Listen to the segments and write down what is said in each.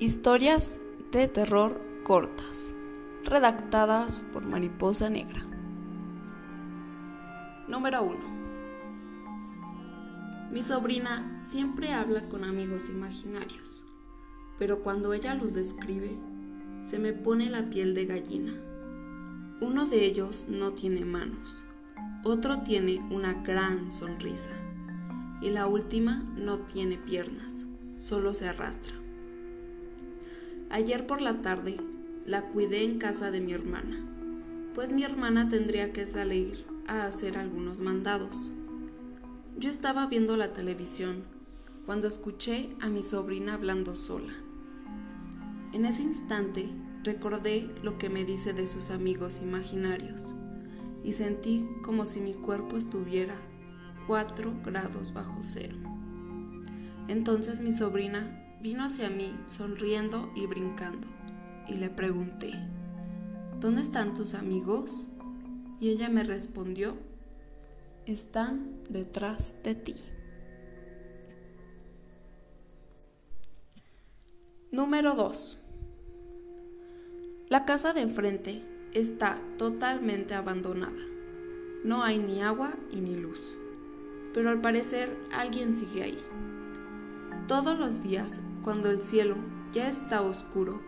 Historias de terror cortas, redactadas por Mariposa Negra. Número 1. Mi sobrina siempre habla con amigos imaginarios, pero cuando ella los describe, se me pone la piel de gallina. Uno de ellos no tiene manos, otro tiene una gran sonrisa y la última no tiene piernas, solo se arrastra. Ayer por la tarde la cuidé en casa de mi hermana, pues mi hermana tendría que salir a hacer algunos mandados. Yo estaba viendo la televisión cuando escuché a mi sobrina hablando sola. En ese instante recordé lo que me dice de sus amigos imaginarios y sentí como si mi cuerpo estuviera 4 grados bajo cero. Entonces mi sobrina vino hacia mí sonriendo y brincando y le pregunté, ¿dónde están tus amigos? Y ella me respondió, están detrás de ti. Número 2. La casa de enfrente está totalmente abandonada. No hay ni agua y ni luz. Pero al parecer alguien sigue ahí. Todos los días, cuando el cielo ya está oscuro,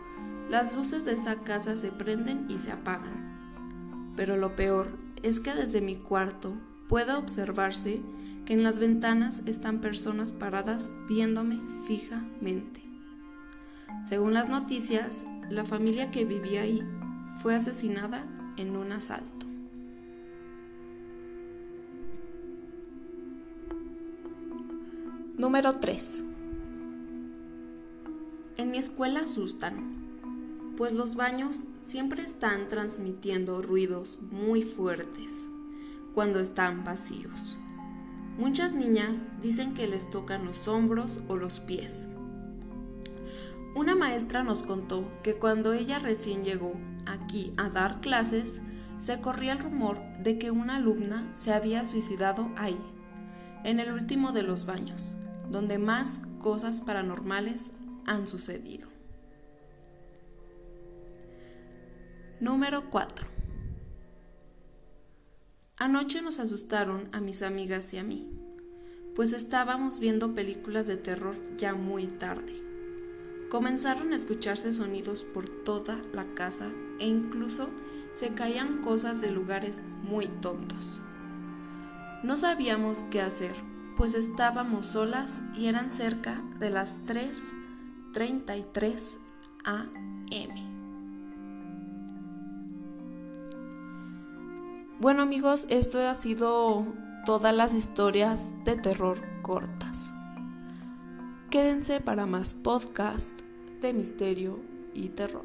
las luces de esa casa se prenden y se apagan. Pero lo peor es que desde mi cuarto puede observarse que en las ventanas están personas paradas viéndome fijamente. Según las noticias, la familia que vivía ahí fue asesinada en un asalto. Número 3. En mi escuela asustan, pues los baños siempre están transmitiendo ruidos muy fuertes cuando están vacíos. Muchas niñas dicen que les tocan los hombros o los pies. Una maestra nos contó que cuando ella recién llegó aquí a dar clases, se corría el rumor de que una alumna se había suicidado ahí, en el último de los baños, donde más cosas paranormales han sucedido. Número 4. Anoche nos asustaron a mis amigas y a mí, pues estábamos viendo películas de terror ya muy tarde. Comenzaron a escucharse sonidos por toda la casa e incluso se caían cosas de lugares muy tontos. No sabíamos qué hacer, pues estábamos solas y eran cerca de las 3.33 am. Bueno amigos, esto ha sido todas las historias de terror cortas. Quédense para más podcast de misterio y terror.